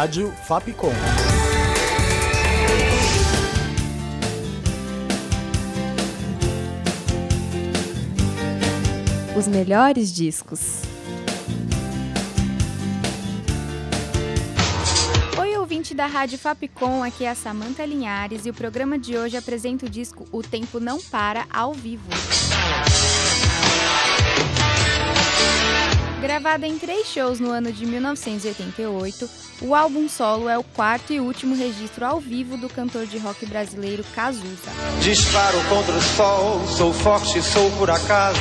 Rádio Fapcom. Os melhores discos. Oi, ouvinte da Rádio Fapcom, aqui é a Samanta Linhares e o programa de hoje apresenta o disco O Tempo Não Para ao vivo. Gravada em três shows no ano de 1988, o álbum solo é o quarto e último registro ao vivo do cantor de rock brasileiro Cazuza. Disparo contra o sol, sou forte, sou por acaso.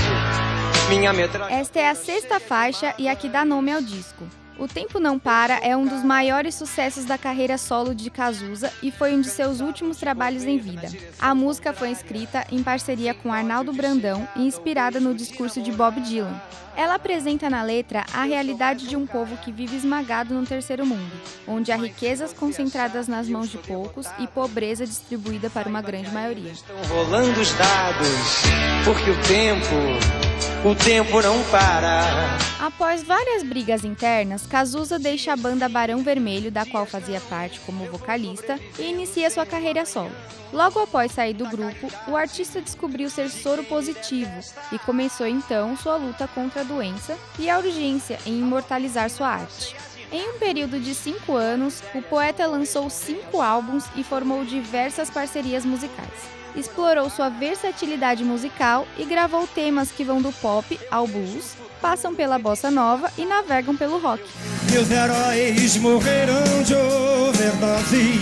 Minha metralha... Esta é a sexta faixa e a que dá nome ao disco. O Tempo Não Para é um dos maiores sucessos da carreira solo de Cazuza e foi um de seus últimos trabalhos em vida. A música foi escrita em parceria com Arnaldo Brandão e inspirada no discurso de Bob Dylan. Ela apresenta na letra a realidade de um povo que vive esmagado no terceiro mundo, onde há riquezas concentradas nas mãos de poucos e pobreza distribuída para uma grande maioria. Estão rolando os dados, porque o tempo, o tempo não para. Após várias brigas internas, Cazuza deixa a banda Barão Vermelho, da qual fazia parte como vocalista, e inicia sua carreira solo. Logo após sair do grupo, o artista descobriu ser soro positivo e começou então sua luta contra a doença e a urgência em imortalizar sua arte. Em um período de cinco anos, o poeta lançou cinco álbuns e formou diversas parcerias musicais. Explorou sua versatilidade musical e gravou temas que vão do pop ao blues, passam pela bossa nova e navegam pelo rock. Meus heróis morreram de overdose.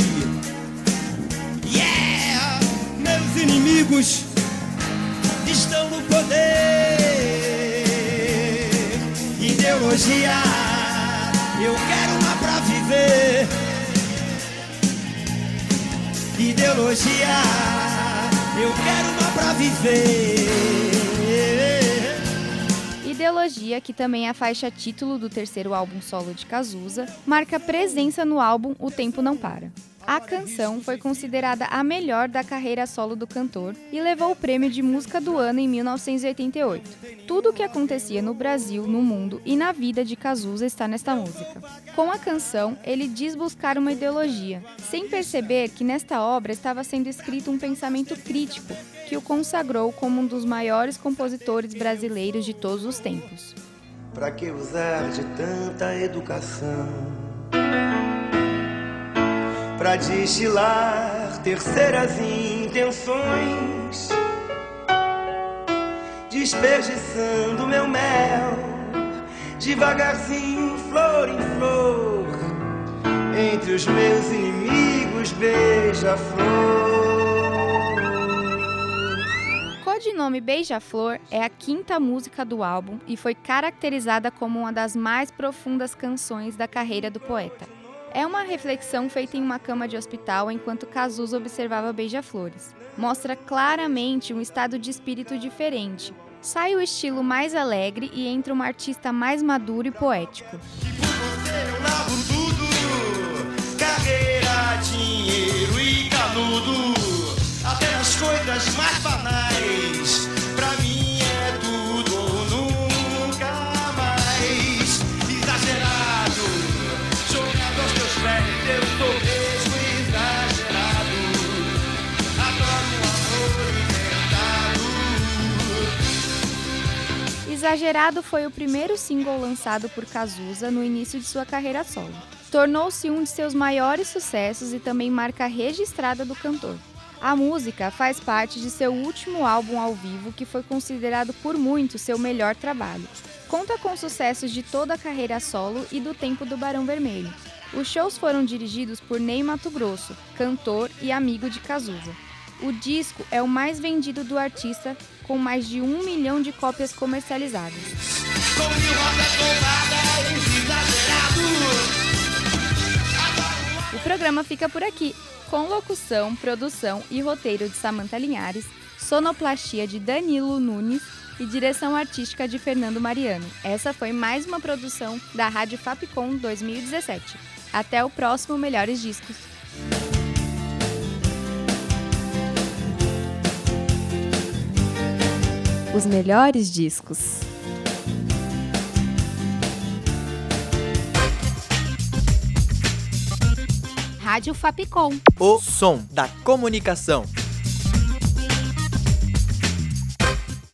Yeah! Meus inimigos estão no poder. Ideologia, eu quero uma pra viver. Ideologia, eu quero uma pra viver. Ideologia, que também é a faixa título do terceiro álbum solo de Cazuza, marca presença no álbum O Tempo Não Para. A canção foi considerada a melhor da carreira solo do cantor e levou o prêmio de música do ano em 1988. Tudo o que acontecia no Brasil, no mundo e na vida de Cazuza está nesta música. Com a canção, ele diz buscar uma ideologia, sem perceber que nesta obra estava sendo escrito um pensamento crítico que o consagrou como um dos maiores compositores brasileiros de todos os tempos. Para que usar de tanta educação? Para destilar terceiras intenções, desperdiçando meu mel, devagarzinho, flor em flor, entre os meus inimigos, beija-flor. Codinome Beija-Flor é a quinta música do álbum e foi caracterizada como uma das mais profundas canções da carreira do poeta. É uma reflexão feita em uma cama de hospital enquanto Cazuza observava beija-flores. Mostra claramente um estado de espírito diferente. Sai o estilo mais alegre e entra uma artista mais maduro e poético. E Exagerado foi o primeiro single lançado por Cazuza no início de sua carreira solo. Tornou-se um de seus maiores sucessos e também marca registrada do cantor. A música faz parte de seu último álbum ao vivo, que foi considerado por muitos seu melhor trabalho. Conta com sucessos de toda a carreira solo e do tempo do Barão Vermelho. Os shows foram dirigidos por Ney Mato Grosso, cantor e amigo de Cazuza. O disco é o mais vendido do artista, com mais de um milhão de cópias comercializadas. O programa fica por aqui, com locução, produção e roteiro de Samantha Linhares, sonoplastia de Danilo Nunes e direção artística de Fernando Mariano. Essa foi mais uma produção da Rádio Fapcom 2017. Até o próximo Melhores Discos. Os melhores discos. Rádio Fapcom. O som da comunicação.